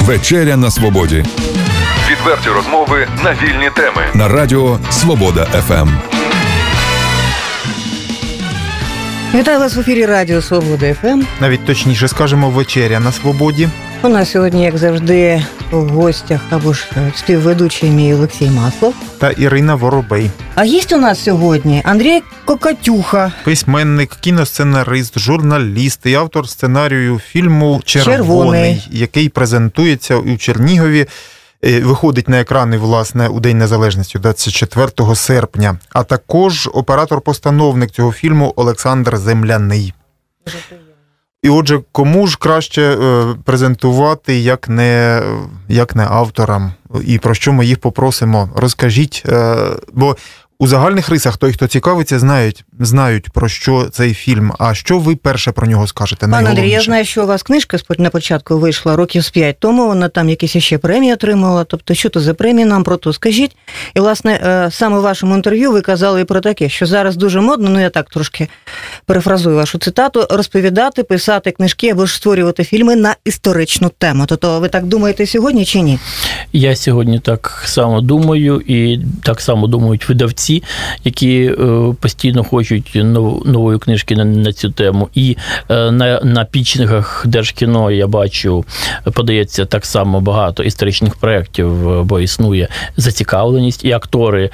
Вечеря на свободі. Відверті розмови на вільні теми. На радіо Свобода ФМ. Вітаю вас в ефірі Радіо Свобода ФМ. Навіть точніше скажемо вечеря на свободі. У нас сьогодні, як завжди, в гостях або ж е, співведучий мій Олексій Маслов. Та Ірина Воробей, А є у нас сьогодні Андрій Кокотюха. письменник, кіносценарист, журналіст і автор сценарію фільму Червоний, «Червоний», який презентується у Чернігові. е, Виходить на екрани власне у День Незалежності 24 серпня. А також оператор-постановник цього фільму Олександр Земляний. І отже, кому ж краще е, презентувати, як не, як не авторам, і про що ми їх попросимо? Розкажіть, е, бо у загальних рисах той, хто цікавиться, знають, знають про що цей фільм. А що ви перше про нього скажете? Пан Андрій, я знаю, що у вас книжка на початку вийшла років з п'ять тому. Вона там якісь ще премії отримала. Тобто, що то за премії нам про то скажіть. І, власне, е, саме в вашому інтерв'ю ви казали і про таке, що зараз дуже модно, ну я так трошки перефразую вашу цитату, розповідати, писати книжки або ж створювати фільми на історичну тему. Тобто, ви так думаєте сьогодні чи ні? Я сьогодні так само думаю, і так само думають видавці, які е, постійно хочуть нової книжки на, цю тему. І е, на, на пічниках Держкіно я бачу, подається так само багато історичних проєктів, е, бо існує зацікавленість, і актори,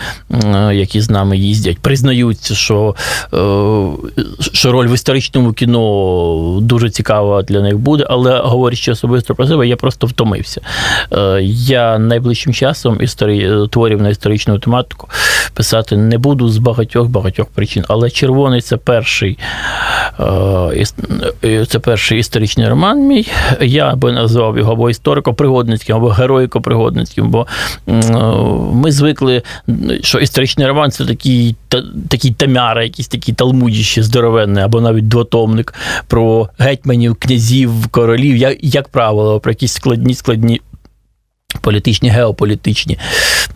які з нами їздять, признаються, що, що роль в історичному кіно дуже цікава для них буде, але говорячи особисто про себе, я просто втомився. Я найближчим часом історі... творів на історичну тематику писати не буду з багатьох багатьох причин. Але червоний це перший е, е, це перший історичний роман мій. Я би назвав його або історико-пригодницьким, або героїко-пригодницьким, бо е, ми звикли, що історичний роман це такий, та, такий тамяра, якийсь такий талмудіще здоровенний, або навіть двотомник про гетьманів, князів, королів, як, як правило, про якісь складні складні. Політичні, геополітичні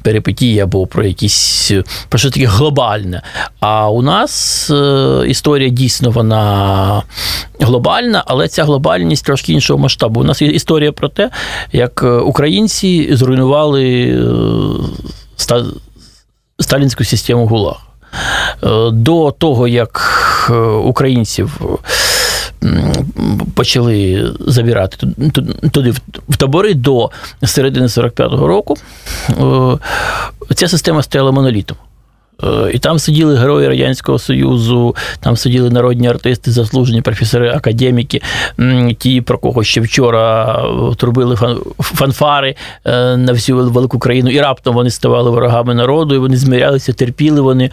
перипетії або про якісь про що таке глобальне. А у нас е, історія дійсно вона глобальна, але ця глобальність трошки іншого масштабу. У нас є історія про те, як е, українці зруйнували е, сталінську систему ГУЛАГ. Е, До того, як е, українців почали забирати ту- ту- туди в- табори до середини 45-го року, е, ця система стояла монолітом. Е, І там сиділи герої Радянського Союзу, там сиділи народні артисти, заслужені професори, академіки, ті, про кого ще вчора е, трубили фанфари на всю велику країну, і раптом вони ставали ворогами народу, і вони змірялися, терпіли вони.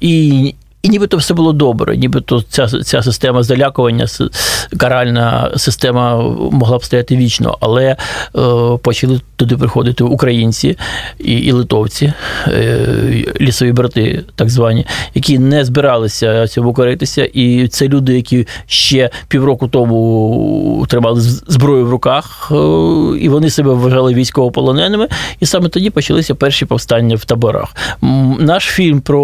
І і нібито все було добре, нібито ця, ця система залякування, каральна система могла б стояти вічно, але е, почали туди приходити українці і, і литовці, е, лісові брати, так звані, які не збиралися цьому коритися. І це люди, які ще півроку тому тримали зброю в руках, е, і вони себе вважали військовополоненими. І саме тоді почалися перші повстання в таборах. Наш фільм про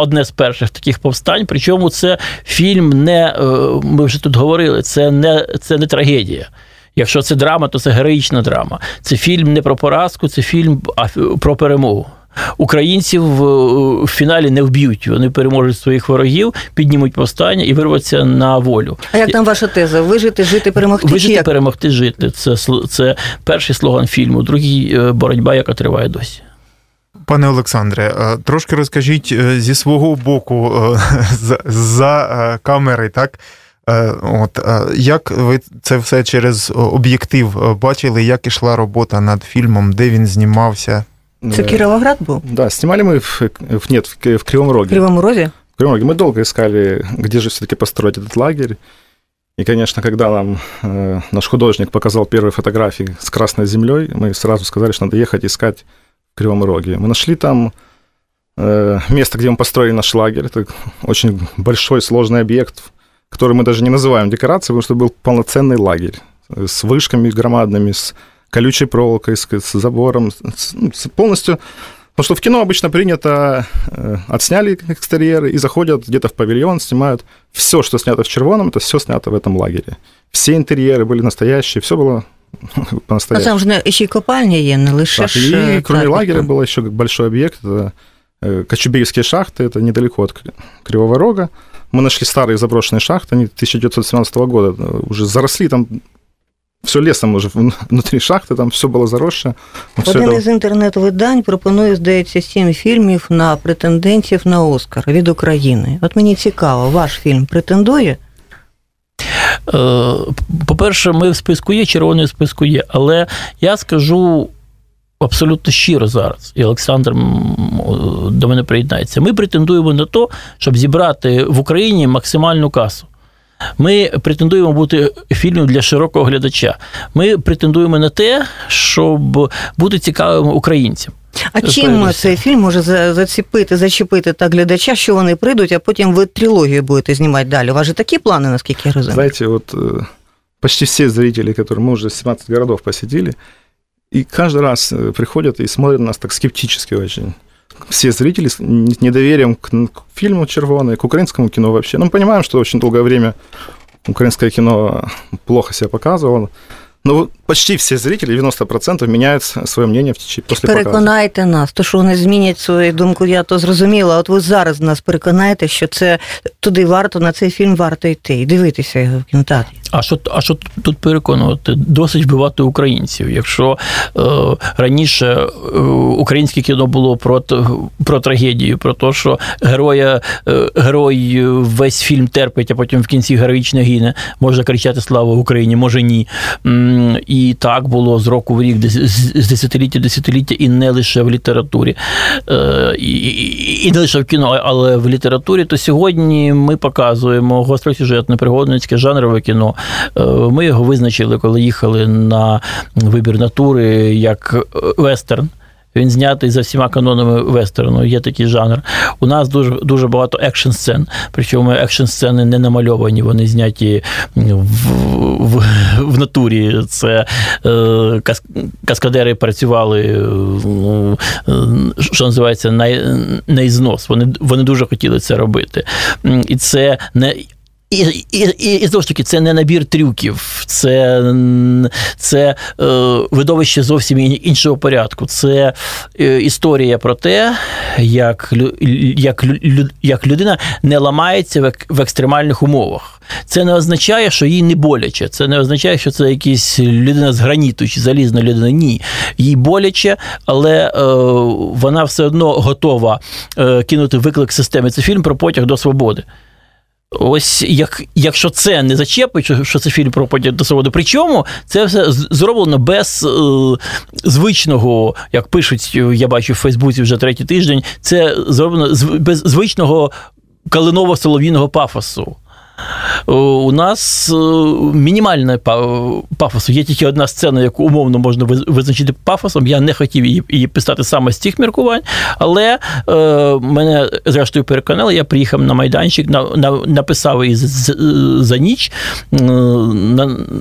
одне з перших таких повстань, причому це фільм не е, ми вже тут говорили, це не, це не трагедія. Якщо це драма, то це героїчна драма. Це фільм не про поразку, це фільм про перемогу. Українців в, фіналі не вб'ють. Вони переможуть своїх ворогів, піднімуть повстання і вирваться на волю. А як там ваша теза? Вижити, жити, перемогти? Вижити, як? перемогти, жити. Це, це перший слоган фільму, другий е, боротьба, яка триває досі. Пане Олександре, е, трошки розкажіть е, зі свого боку е, з- за е, камери, так? Е, От е, як ви це все через об'єктив е, бачили, як ішла робота над фільмом, де він знімався? Це Кіровоград був? Да, снимали мы в, в- нет, в, Ки- в Кривом В Роге. Кривому Розі? В Кривом Роге. Мы долго искали, где же все-таки построить этот лагерь. И, конечно, когда нам э, наш художник показал первые фотографии с Красной землей, мы сразу сказали, что надо ехать искать в Кривом Роге. Мы нашли там э, место, где мы построили наш лагерь. Это очень большой, сложный объект, который мы даже не называем декорацией, потому что был полноценный лагерь с вышками громадными, с колючей проволокой, с, с забором, с- ну, с- полностью Потому что в кино обычно принято, э, отсняли экстерьеры и заходят где-то в павильон, снимают. Все, что снято в червоном, это все снято в этом лагере. Все интерьеры были настоящие, все было по-настоящему. там ж не ще й копальня є, не лише Так, ж. и е, кроме так, лагеря так. был еще большой объект, это э, Кочубейские шахты, это недалеко от К- Кривого Рога. Мы нашли старые заброшенные шахты, они 1917 года э, уже заросли, там все лесом уже вн- внутри шахты, там все было заросшее. Мы всё Один это- із інтернет-видань пропонує, здається, сім фільмів на претендентів на Оскар від України. От мені цікаво, ваш фільм претендує? Е, По-перше, ми в списку є, червоний списку є. Але я скажу абсолютно щиро зараз, і Олександр до мене приєднається. Ми претендуємо на те, щоб зібрати в Україні максимальну касу. Ми претендуємо бути фільмом для широкого глядача. Ми претендуємо на те, щоб бути цікавим українцям. А Це чим передусім. цей фільм може за- заціпити, зачепити так глядача, що вони прийдуть, а потім ви трилогію будете знімати далі? У вас же такі плани, наскільки я розумію? Знаете, вот э, почти все зрители, которые мы уже 17 городов посетили, и каждый раз э, приходят и смотрят на нас так скептически очень. Все зрители с н- недоверием к, н- к фильму «Червоный», к украинскому кино вообще. Ну, мы понимаем, что очень долгое время украинское кино плохо себя показывало. Но вот почти все зрители, 90%, меняют свое мнение в течение после показа. Переконайте нас, то що вони змінять свою думку, я то зрозуміла. От ви зараз нас переконаєте, що це туди варто, на цей фільм варто йти і дивитися його в кінотеатрі. А що, а що тут переконувати? Досить вбивати українців. Якщо е, раніше е, українське кіно було про, про трагедію, про те, що героя, е, герой весь фільм терпить, а потім в кінці героїчно гине, може кричати Слава Україні, може ні. М, І так було з року в рік, з десятиліття десятиліття, і не лише в літературі, Е, і, і, і не лише в кіно, але в літературі, то сьогодні ми показуємо гостросюжетне пригодницьке жанрове кіно. Е, Ми його визначили, коли їхали на вибір натури як е, вестерн. Він знятий за всіма канонами вестерну, є такий жанр. У нас дуже дуже багато екшн сцен. Причому екшн сцени не намальовані, вони зняті в, в, в натурі. Це е, кас, каскадери працювали, ну, що називається, на, на ізнос. Вони, вони дуже хотіли це робити. І це не. І, і, і, знову ж таки, це не набір трюків, це, це е, видовище зовсім іншого порядку. Це е, історія про те, як, як, як людина не ламається в, в екстремальних умовах. Це не означає, що їй не боляче. Це не означає, що це якась людина з граніту чи залізна людина. Ні. Їй боляче, але е, вона все одно готова е, кинути виклик системи. Це фільм про потяг до свободи. Ось як, якщо це не зачепить, що, що це фільм про потяг до свободи. Причому це все зроблено без е, звичного, як пишуть, е, я бачу в Фейсбуці вже третій тиждень, це зроблено з, без звичного калиново-солов'їного пафосу. О, У нас е, мінімальне пафосу. Є тільки одна сцена, яку умовно можна визначити пафосом. Я не хотів її, писати саме з цих міркувань, але е, мене зрештою переконали. Я приїхав на майданчик, на, на, написав її за ніч. Е,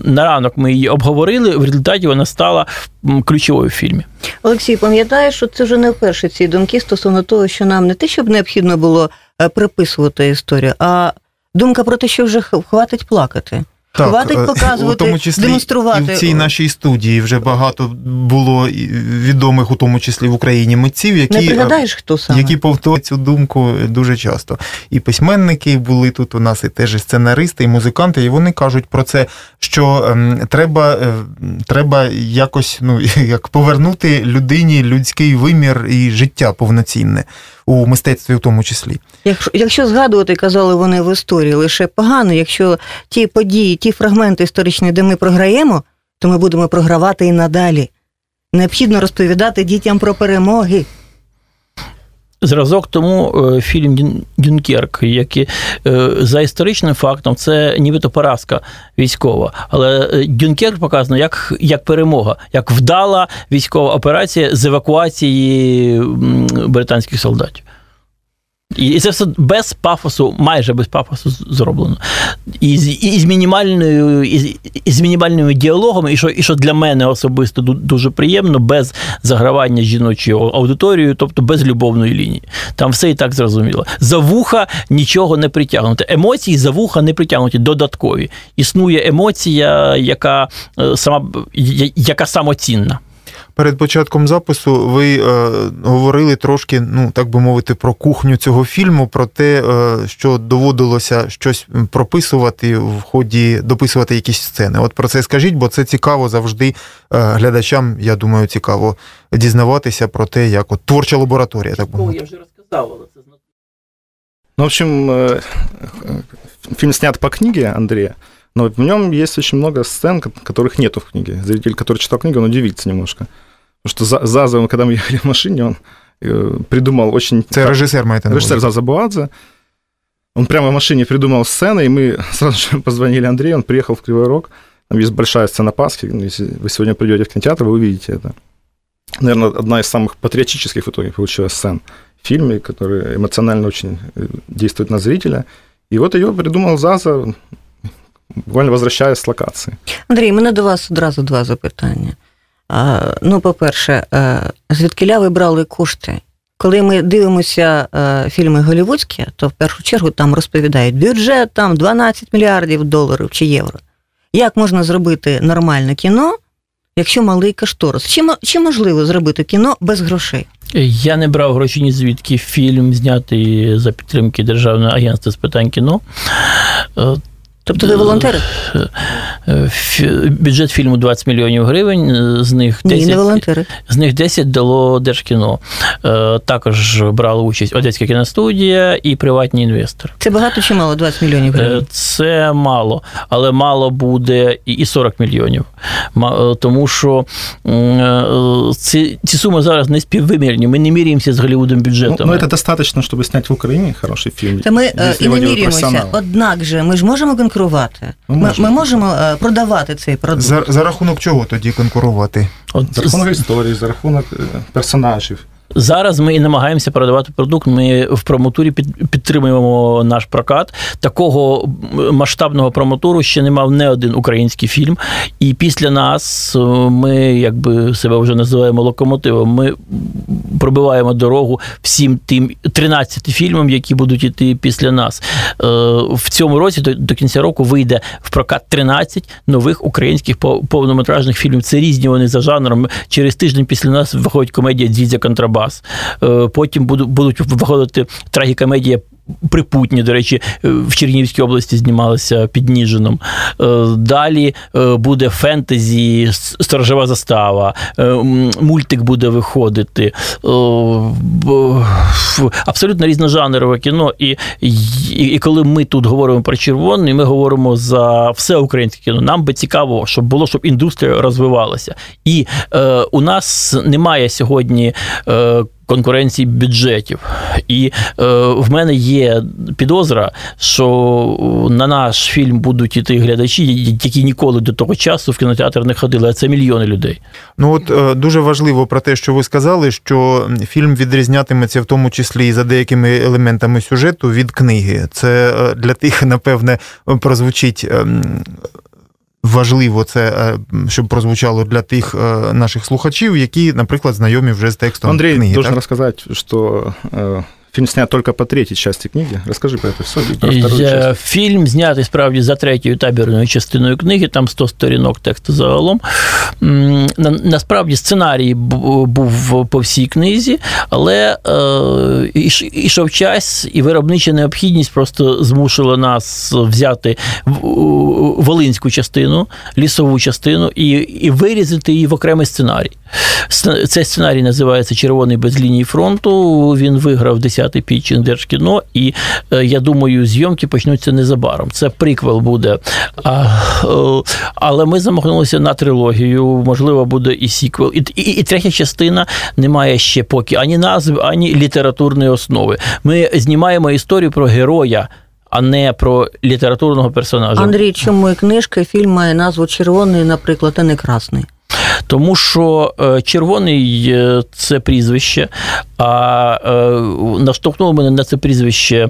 На, ранок ми її обговорили. В результаті вона стала ключовою в фільмі. Олексій, пам'ятаєш, що це вже не вперше ці думки стосовно того, що нам не те, щоб необхідно було е, приписувати історію, а думка про те, що вже хватить плакати. Хватить е, показувати, у тому числі демонструвати. І в цій нашій студії вже багато було відомих, у тому числі в Україні, митців, які Не пригадаєш, хто саме? які повторюють цю думку дуже часто. І письменники були тут у нас, і теж і сценаристи, і музиканти, і вони кажуть про це, що ем, треба, е, треба якось ну, як повернути людині людський вимір і життя повноцінне у мистецтві, в тому числі. Якщо, якщо згадувати, казали вони в історії, лише погано, якщо ті події, ті фрагменти історичні, де ми програємо, то ми будемо програвати і надалі. Необхідно розповідати дітям про перемоги. Зразок тому е, фільм «Дюн- Дюнкерк, який е, за історичним фактом це нібито поразка військова. Але е, Дюнкерк показано як, як перемога, як вдала військова операція з евакуації британських солдатів. І це все без пафосу, майже без пафосу зроблено. І з, і з мінімальною, і, з- і з мінімальними діалогами, і що, і що для мене особисто дуже приємно, без загравання жіночою аудиторією, тобто без любовної лінії. Там все і так зрозуміло. За вуха нічого не притягнуте. Емоції за вуха не притягнуті, додаткові. Існує емоція, яка е, сама яка самоцінна. Перед початком запису ви е, говорили трошки, ну так би мовити, про кухню цього фільму, про те, е, що доводилося щось прописувати в ході дописувати якісь сцени. От про це скажіть, бо це цікаво завжди е, глядачам. Я думаю, цікаво дізнаватися про те, як от творча лабораторія, так би мовити. вже розказав, але це Ну, в общем, э, фильм снят по книге Андрея, но в нем есть очень много сцен, ко- которых нету в книге. Зритель, который читал книгу, он удивится немножко. Потому что За- Заза, когда мы ехали в машине, он э, придумал очень... Це режисер маєте на Режиссер? Заза Буадзе. Он прямо в машине придумал сцены, и мы сразу же позвонили Андрею, он приехал в Кривой Рог. Там есть большая сцена Пасхи. Ну, Если вы сегодня придете в кинотеатр, вы увидите это. Наверное, одна из самых патриотических в итоге получилась сцен в фильме, которая эмоционально очень э, действует на зрителя. И вот ее придумал Заза, буквально возвращаясь с локации. Андрій, мене до вас одразу два запитання. А, ну, по-перше, е, звідкиля ви брали кошти? Коли ми дивимося е, фільми голівудські, то в першу чергу там розповідають бюджет там 12 мільярдів доларів чи євро. Як можна зробити нормальне кіно, якщо малий кашторис? Чи, чи можливо зробити кіно без грошей? Я не брав гроші ні звідки. Фільм знятий за підтримки Державного агентства з питань кіно. Е, Тобто ви волонтери? е, фі- Бюджет фільму 20 мільйонів гривень, е, з них 10, Ні, не волонтери. з них 10 дало Держкіно. Е, Також брали участь Одеська кіностудія і приватні інвестори. Це багато чи мало 20 мільйонів Е, гривень? Це мало, але мало буде і- і 40 мільйонів. Ма- е, Тому що м, е, ці, ці суми зараз не співвимірні. Ми не міряємося з Голлівудом Ну, бюджетом. но это достаточно, чтобы снять в Украине хороший фильм. Та ми е, если і его не делают міряємося. профессионалы. Однак же ми ж можемо конкурувати. ми Ми, можемо. ми можемо е, продавати цей продукт. За, за рахунок чого тоді конкурувати? От За рахунок історії, за рахунок е, персонажів. Зараз ми і намагаємося продавати продукт. Ми в промотурі під, підтримуємо наш прокат. Такого масштабного промотуру ще не мав не один український фільм. І після нас е, ми, якби себе вже називаємо локомотивом. Ми пробиваємо дорогу всім тим 13 фільмам, які будуть іти після нас. Е, В цьому році до, кінця року вийде в прокат 13 нових українських пов- повнометражних фільмів. Це різні вони за жанром. Через тиждень після нас виходить комедія Дзідзя Контрабас. Е, Потім будуть виходити трагікомедія. Припутні, до речі, е, в Чернігівській області знімалися під Ніжином. Е, Далі е, буде фентезі, с- сторожова застава, мультик буде виходити. Абсолютно різножанрове кіно. І, і, і коли ми тут говоримо про червоний, ми говоримо за все українське кіно. Нам би цікаво, щоб було, щоб індустрія розвивалася. І е, у нас немає сьогодні. Е, Конкуренції бюджетів. І е, в мене є підозра, що на наш фільм будуть іти глядачі, які ніколи до того часу в кінотеатр не ходили, а це мільйони людей. Ну от е, дуже важливо про те, що ви сказали, що фільм відрізнятиметься в тому числі і за деякими елементами сюжету від книги. Це е, для тих, напевне, прозвучить. Важливо це, е, щоб прозвучало для тих е, наших слухачів, які, наприклад, знайомі вже з текстом Андрій книги. должен так? розказати, що фильм снят только по третьей части книги. Расскажи про это все. Про вторую Е. Фільм знятий справді за третьою табірною частиною книги, там 100 сторінок тексту загалом. На- Насправді сценарій був по всій книзі, але е, іш- ішов час, і виробнича необхідність просто змусила нас взяти волинську частину, лісову частину і, і вирізати її в окремий сценарій. Цей сценарій називається Червоний без лінії фронту. Він виграв 10-й пітчинг Держкіно, і е, я думаю, зйомки почнуться незабаром. Це приквел буде. А, е, але ми замахнулися на трилогію. Можливо, буде і сіквел. І, і, і третя частина не має ще поки ані назви, ані літературної основи. Ми знімаємо історію про героя. А не про літературного персонажа. Андрій, чому і книжка, і фільм має назву червоний, наприклад, а не красний? Тому що е, червоний е, це прізвище, а е, наштовхнуло мене на це прізвище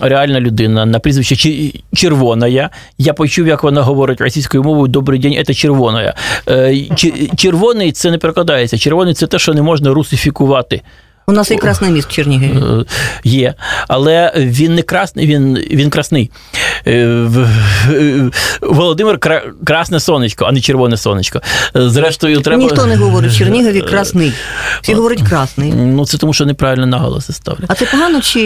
реальна людина, на прізвище Червоная. Я почув, як вона говорить російською мовою Добрий день, це червоная. Червоний це не перекладається. Червоний це те, що не можна русифікувати. У нас і красний міст в Чернігові. Е, Є, але він не красний, він, він красний. Е, е, Володимир красне сонечко, а не червоне сонечко. Е, Зрештою, треба. Ніхто не говорить в Чернігові красний. Всі говорять красний. Ну, це тому, що неправильно наголоси ставлять. А це погано чи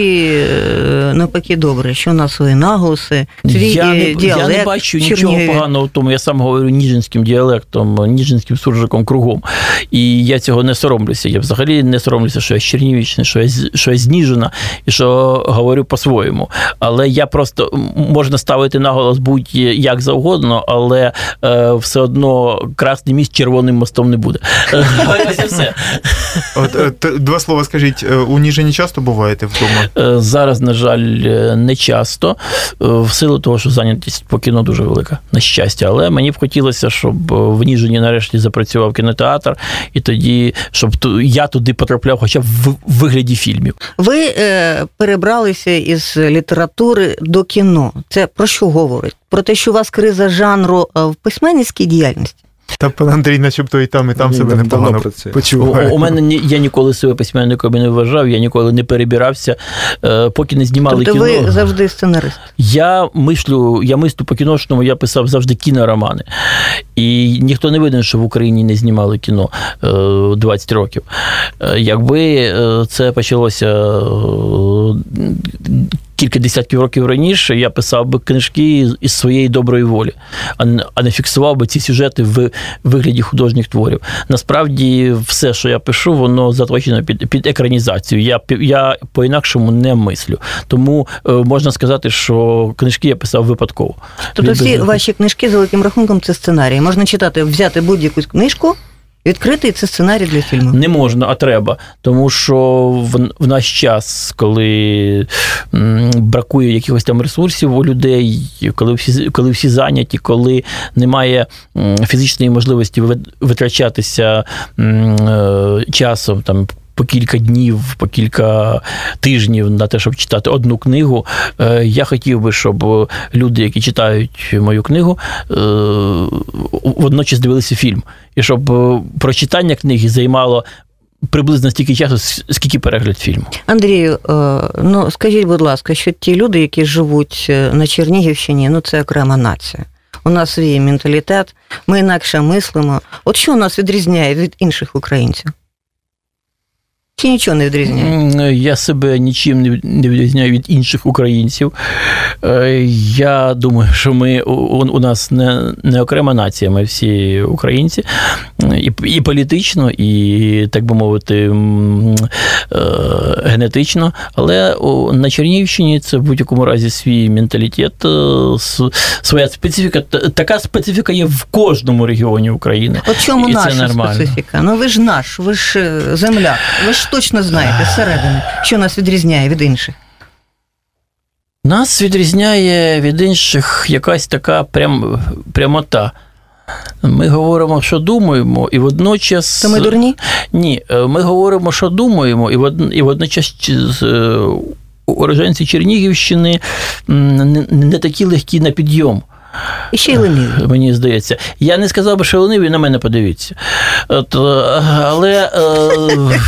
е, навпаки добре, що у нас свої наголоси, свій я, не, е, діалект я не бачу в нічого поганого в тому. Я сам говорю ніжинським діалектом, ніжинським суржиком кругом. І я цього не соромлюся. Я взагалі не соромлюся, що я з Чернівічний, що я, що я зніжена і що говорю по-своєму. Але я просто можна ставити наголос будь-як завгодно, але е, все одно красний міст червоним мостом не буде. Ось і все. От, е, два слова скажіть, е, у Ніжині часто буваєте вдома? Е, Зараз, на жаль, не часто, в силу того, що зайнятість по кіно дуже велика, на щастя. Але мені б хотілося, щоб в Ніжині нарешті запрацював кінотеатр, і тоді, щоб я туди потрапляв хоча б в вигляді фільмів. Ви е, перебралися із літератури до кіно. Це про що говорить? Про те, що у вас криза жанру в письменницькій діяльності? Та пан Андрій, начебто і там, і там себе непогано працює. У, почуває. у мене я ніколи себе письменником не вважав, я ніколи не перебирався, е, поки не знімали Тобто кіно. ви завжди сценарист. Я мислю, я мислю по кіношному, я писав завжди кіноромани. І ніхто не виден, що в Україні не знімали кіно е, 20 років. Е, Якби е, це почалося е, кілька десятків років раніше, я писав би книжки із своєї доброї волі, а не- фіксував би ці сюжети в вигляді художніх творів. Насправді, все, що я пишу, воно заточено під, під екранізацію. Я, я по-інакшому не мислю. Тому е, можна сказати, що книжки я писав випадково. Тобто всі ваші книжки за великим рахунком це сценарії. Можна читати, взяти будь-яку книжку, відкрити і це сценарій для фільму. Не можна, а треба. Тому що в, в наш час, коли бракує якихось там ресурсів у людей, коли всі, коли всі зайняті, коли немає фізичної можливості витрачатися е, часом там. По кілька днів, по кілька тижнів на те, щоб читати одну книгу. Е, Я хотів би, щоб люди, які читають мою книгу, е, водночас дивилися фільм. І щоб е, прочитання книги займало приблизно стільки часу, скільки перегляд фільму. Андрію, ну скажіть, будь ласка, що ті люди, які живуть на Чернігівщині, ну це окрема нація. У нас свій менталітет, ми інакше мислимо. От що нас відрізняє від інших українців? Чи нічого не відрізняє? Я себе нічим не відрізняю від інших українців. Е, Я думаю, що ми у, нас не, не окрема нація, ми всі українці, і, і політично, і, так би мовити, е, генетично. Але на Чернігівщині це в будь-якому разі свій менталітет, е, своя специфіка. Така специфіка є в кожному регіоні України. От чому І це наша нормально. специфіка? Ну ви ж наш, ви ж е, земляк, ви ж точно знаєте зсередини, що нас відрізняє від інших. Нас відрізняє від інших якась така прям, прямота. Ми говоримо, що думаємо, і водночас. То ми дурні? Ні, е, ми говоримо, що думаємо, і вод- і водночас е, уроженці Чернігівщини не, такі легкі на підйом. І ще й лениві. Мені здається. Я не сказав би, що лениві, на мене подивіться. От, е, але, е,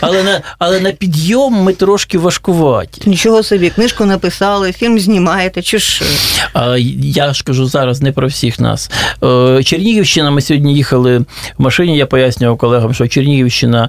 але, на, але на підйом ми трошки важкуваті. Нічого собі, книжку написали, фільм знімаєте, чи ж е, А Я ж кажу зараз не про всіх нас. Е, Чернігівщина, ми сьогодні їхали в машині, я пояснював колегам, що Чернігівщина.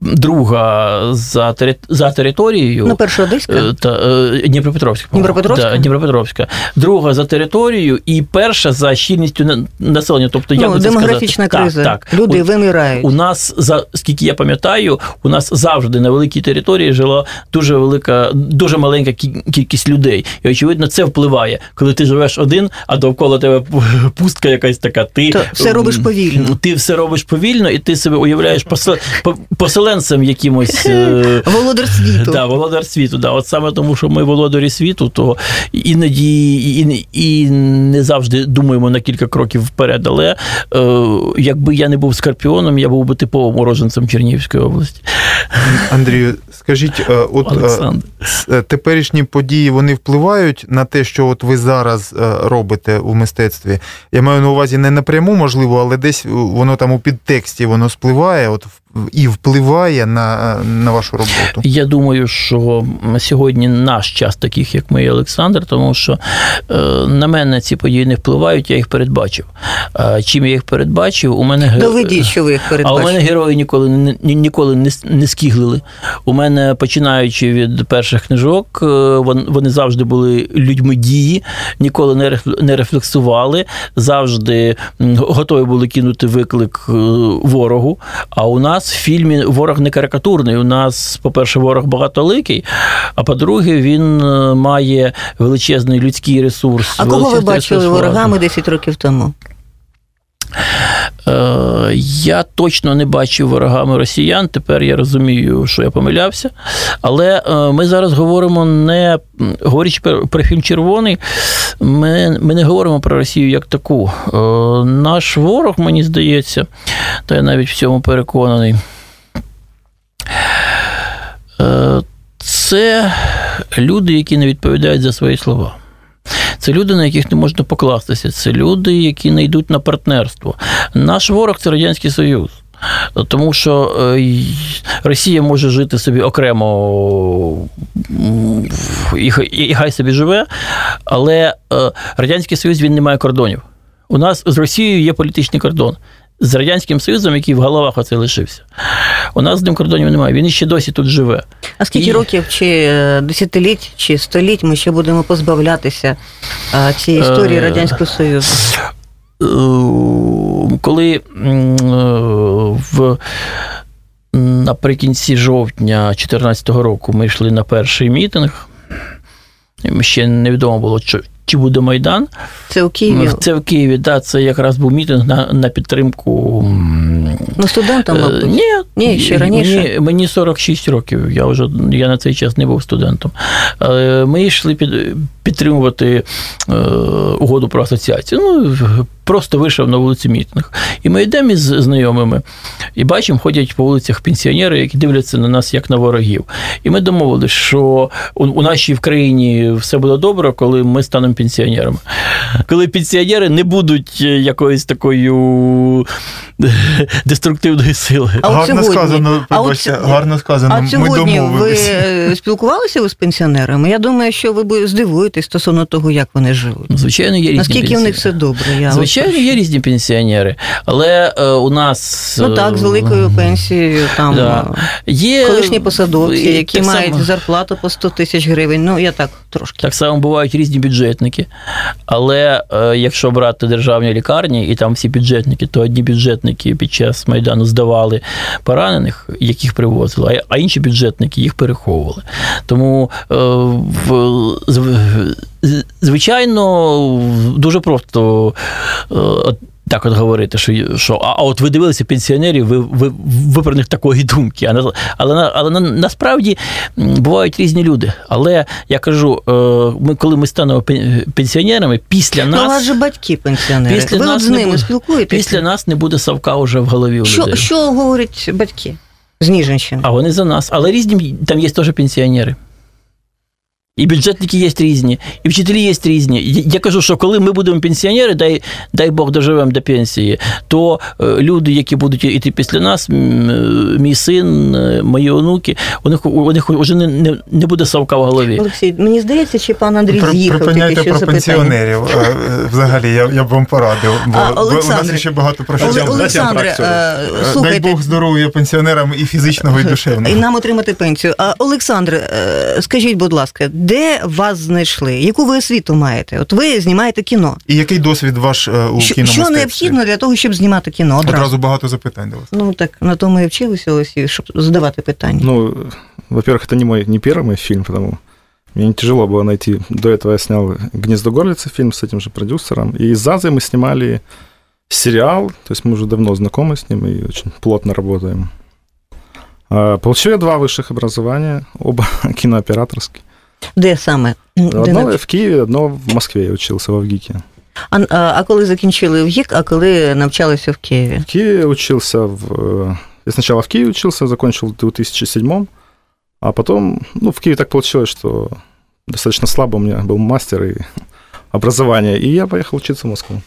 Друга за, тери- за територією. ну, перша одеська? Е, Та, е, Дніпропетровська. Дніпропетровська? Да, Дніпропетровська. Друга за територією і перша за щільністю на- населення. Тобто, як ну, це демографічна сказати? криза. Так, так. Люди От вимирають. у нас, за скільки я пам'ятаю, у нас завжди на великій території жила дуже велика, дуже маленька кі- кількість людей. І очевидно, це впливає, коли ти живеш один, а довкола тебе пустка якась така. Ти То все робиш повільно. Ти все робиш повільно, і ти себе уявляєш посел- по- поселенцем якимось. е, Володар світу. Да, володар світу. Да. От саме тому, що ми володарі світу, то іноді і, і не завжди думаємо на кілька кроків вперед. Але е, якби я не був скорпіоном, я був би типовим уроженцем Чернігівської області. Андрію, скажіть, е, от е, Олександр. е, теперішні події вони впливають на те, що от ви зараз робите у мистецтві. Я маю на увазі не напряму, можливо, але десь воно там у підтексті воно спливає, от і впливає на, на вашу роботу. Я думаю, що сьогодні наш час таких, як ми і Олександр, тому що е, на мене ці події не впливають, я їх передбачив. А чим я їх передбачив, у мене Доведіть, що ви їх А у мене герої ніколи не ні- ніколи не, с- не скиглили. У мене, починаючи від перших книжок, е, вони завжди були людьми дії, ніколи не рефлексували, завжди готові були кинути виклик е, ворогу. А у нас в фільмі ворог не карикатурний. У нас, по-перше, ворог багатоликий, а по-друге, він е, має величезний людський ресурс. А кого ви бачили ворогами 10 років тому? Е, Я точно не бачив ворогами росіян. Тепер я розумію, що я помилявся. Але е, ми зараз говоримо не говорячи про, фільм Червоний, ми, ми не говоримо про Росію як таку. Е, Наш ворог, мені здається, та я навіть в цьому переконаний. Це люди, які не відповідають за свої слова. Це люди, на яких не можна покластися. Це люди, які не йдуть на партнерство. Наш ворог це Радянський Союз. Тому що е, Росія може жити собі окремо і, хай- собі живе, але е, Радянський Союз він не має кордонів. У нас з Росією є політичний кордон. З Радянським Союзом, який в головах оце лишився. У нас з ним кордонів немає. Він іще досі тут живе. А скільки І- років, чи е, десятиліть, чи століть ми ще будемо позбавлятися е, цієї історії Е, Радянського Союзу? Коли в наприкінці жовтня 2014 року ми йшли на перший мітинг, ще невідомо було, чи, буде Майдан. Це у Києві. Це в Києві, да, це якраз був мітинг на, на підтримку. Ну, студентам, Е, мабуть. Ні, Ні, ще раніше. Мені, мені 46 років. Я вже я на цей час не був студентом. Ми йшли під, підтримувати е, угоду про асоціацію. Ну, просто вийшов на вулицю мітинг. І ми йдемо із знайомими і бачимо, ходять по вулицях пенсіонери, які дивляться на нас як на ворогів. І ми домовилися, що у, у нашій в країні все буде добре, коли ми станемо пенсіонерами. Коли пенсіонери не будуть е, якоюсь такою деструктивною силою. А гарно сьогодні- сказано, а от гарно сказано. А ми сьогодні ви домовилися. е, спілкувалися ви з пенсіонерами? Я думаю, що ви здивуєтесь стосовно того, як вони живуть. Звичайно, є різні Наскільки у них все добре? Я Звичайно, є різні пенсіонери, але е, у нас Ну так, з е, великою пенсією, там Да. е, є колишні посадовці, які так мають само- зарплату по 100 тисяч гривень. Ну, я так трошки. Так само бувають різні бюджетники. Але е, якщо брати державні лікарні, і там всі бюджетники, то одні бюджетники під час Майдану здавали поранених, яких привозили, а- а інші бюджетники їх переховували. Тому е, в, зв- звичайно, дуже просто. Е, от Так от говорити, що, що а, а от ви дивилися пенсіонерів, ви, ви, ви про них такої думки. Але, але на, насправді бувають різні люди. Але я кажу, е, ми, коли ми станемо пен- пенсіонерами, після Ну, у вас нас, же батьки пенсіонери. Після ви от нас з ними буде- спілкуєтеся? після нас не буде Савка вже в голові у що, людей. що говорять батьки з Ніжинщини? А вони за нас. Але різні там є теж пенсіонери. І бюджетники є різні, і вчителі є різні. Я- кажу, що коли ми будемо пенсіонери, дай, дай Бог доживемо до пенсії, то е, люди, які будуть йти після нас, е, мій син, е, мої онуки, у них, у них вже не, не, не буде совка в голові. Олексій, мені здається, чи пан Андрій з'їхав Припиняйте про запитання. пенсіонерів. Взагалі, я, я б вам порадив, бо, А, бо у нас ще багато про що. Олександре, Дай Бог здоров'я пенсіонерам і фізичного, і і нам отримати пенсію. А, Олександре, е, скажіть, будь ласка, де вас знайшли? Яку ви освіту маєте? От ви знімаєте кіно. І який досвід ваш е, у Що, кіномистецтві? що необхідно для того, щоб знімати кіно? Одразу. Одразу багато запитань до вас. Ну так на тому і вчилися, Олексій, щоб задавати питання. Ну, во-первых, это не мой не первый мой фильм, потому мне не тяжело было найти. До этого я снял «Гнездо горлицы» фильм с этим же продюсером. И из Зазы мы снимали сериал, то есть мы уже давно знакомы с ним и очень плотно работаем. А, Получил я два высших образования, оба кинооператорские. Де саме? Де Одно навч- в Киеве, одно в Москве я учился, во ВГИКе. А, а, а коли закінчили в ГІК, а коли навчалися в Києві? В Киеве учился в... э, Я сначала в Киеве учился, закончил в 2007 а потом, ну, в Киеве так получилось, что достаточно слабо у меня был мастер и образование, и я поехал учиться в Москву,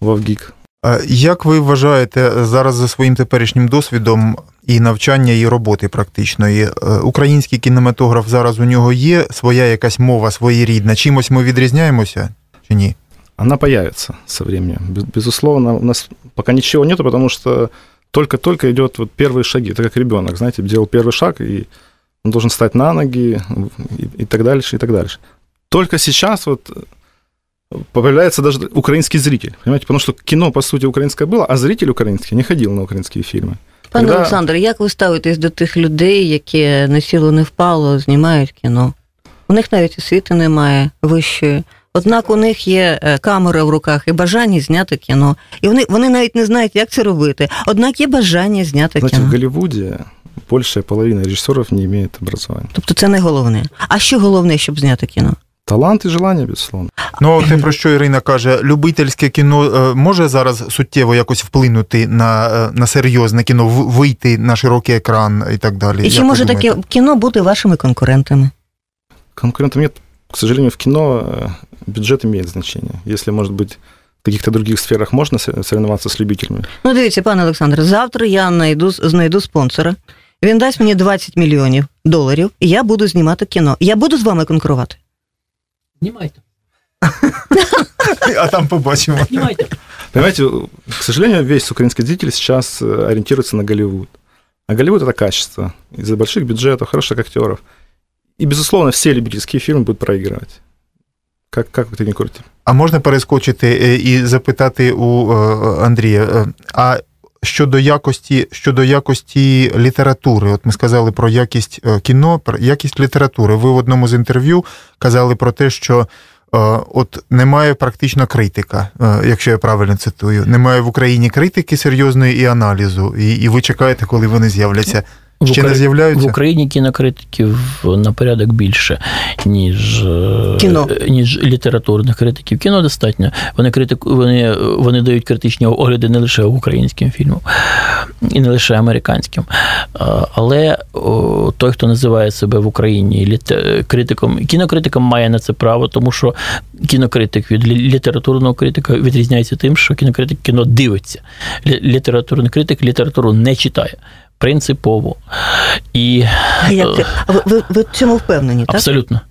во ВГИК. А Як ви вважаєте зараз за своїм теперішнім досвідом і навчання, і роботи практичної? е, Український кінематограф зараз у нього є своя якась мова своєрідна? Чимось ми відрізняємося чи ні? Она появится со временем. Без- Безусловно, у нас пока ничего нету, потому что только-только идет вот первые шаги. Это как ребенок, знаете, делал первый шаг, и он должен стать на ноги, и, и так дальше, и так дальше. Только сейчас вот э, появляется даже украинский зритель, понимаете, потому что кино, по сути, украинское было, а зритель украинский не ходил на украинские фильмы. Пане Когда- Олександр, як ви ставитесь до тих людей, які не сіло, не впало, знімають кіно? У них навіть освіти немає вищої. Однак у них є е, камера в руках і бажання зняти кіно. І вони, вони навіть не знають, як це робити. Однак є бажання зняти в кіно. Голливуде большая половина режиссеров не имеет образования. Тобто це не головне. А що головне, щоб зняти кіно? Талант и желание, безусловно. Ну, те, про що Ірина каже, любительське кіно е, може зараз суттєво якось вплинути на, е, на серйозне кіно, вийти на широкий екран і так далі. І чи Як може думаєте? таке кіно бути вашими конкурентами? Конкурентов нет. К сожалению, в кино э, бюджет имеет значение. Если, может быть, в каких-то других сферах можно со- соревноваться с любителями, Ну, дивіться, пане Олександре, завтра я знайду, знайду спонсора. Він дасть мені 20 мільйонів доларів, і я буду знімати кіно. Я буду з вами конкурувати. Знімайте, А там побачимо. знімайте. Понимаете, к сожалению, весь украинский зритель сейчас э, ориентируется на Голливуд. А Голливуд это качество. Из-за больших бюджетов, хороших актеров. И, безусловно, все любительские фильмы будут проигрывать. Как, как вы это не курите? А можна перескочити е, і запитати у е, Андрія, е, а щодо якості, щодо якості літератури, от ми сказали про якість е, кіно, про якість літератури. Ви в одному з інтерв'ю казали про те, що е, от немає практично критика, е, якщо я правильно цитую. Немає в Україні критики серйозної і аналізу. І, і ви чекаєте, коли вони з'являться. В Ще не Украї- В? Україні кінокритиків на порядок більше, ніж, е, Кіно. ніж літературних критиків. Кіно достатньо. Вони, критику, вони, вони дають критичні огляди не лише українським фільмам, і не лише американським. Але о, той, хто називає себе в Україні літе- критиком, кінокритиком має на це право, тому що кінокритик від літературного критика відрізняється тим, що кінокритик кіно дивиться. Літературний критик літературу не читає. Принципово. І А як ви, ви, ви в цьому впевнені, так? Абсолютно.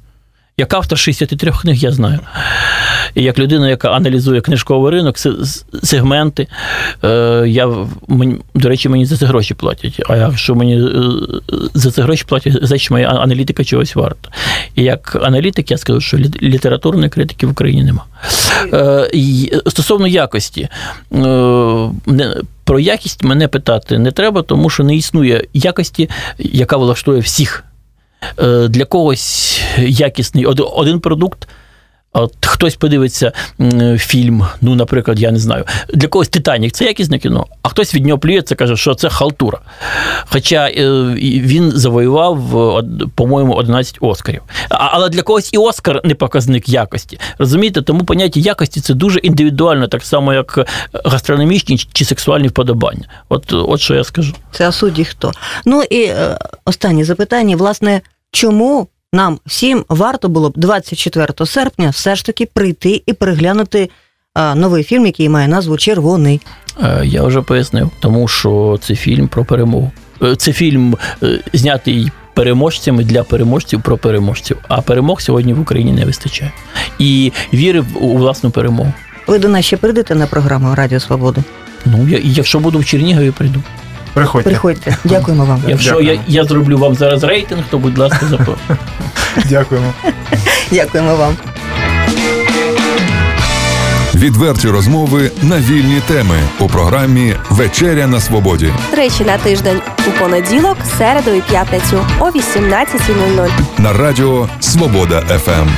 Як автор 63 книг, я знаю. І як людина, яка аналізує книжковий ринок, сегменти, е, я, до речі, мені за це гроші платять. А якщо мені е, за це гроші платять, значить моя аналітика чогось варта. І як аналітик, я скажу, що літературної критики в Україні нема. Е, Стосовно якості, е, про якість мене питати не треба, тому що не існує якості, яка влаштує всіх. Е, Для когось якісний один продукт. От хтось подивиться фільм, ну, наприклад, я не знаю. Для когось Титанік це якісне кіно, а хтось від нього плюється, каже, що це халтура. Хоча е, він завоював, по-моєму, 11 Оскарів. Але для когось і Оскар не показник якості. Розумієте, тому поняття якості це дуже індивідуально, так само, як гастрономічні чи сексуальні вподобання. От, от що я скажу. Це а судді хто. Ну і е, останнє запитання: власне, чому нам всім варто було б 24 серпня все ж таки прийти і переглянути е, новий фільм, який має назву Червоний. Е, Я вже пояснив, тому що це фільм про перемогу. Е, Це фільм знятий переможцями для переможців про переможців. А перемог сьогодні в Україні не вистачає. І віри у власну перемогу. Ви до нас ще прийдете на програму Радіо Свобода? Ну, я, якщо буду в Чернігові, прийду. Приходьте. Приходьте. Дякуємо вам. Якщо я, я зроблю вам зараз рейтинг, то будь ласка, запрошую. Дякуємо. Дякуємо вам. Відверті розмови на вільні теми у програмі Вечеря на свободі Тричі на тиждень у понеділок, середу і п'ятницю о 18.00. на радіо Свобода ФМ.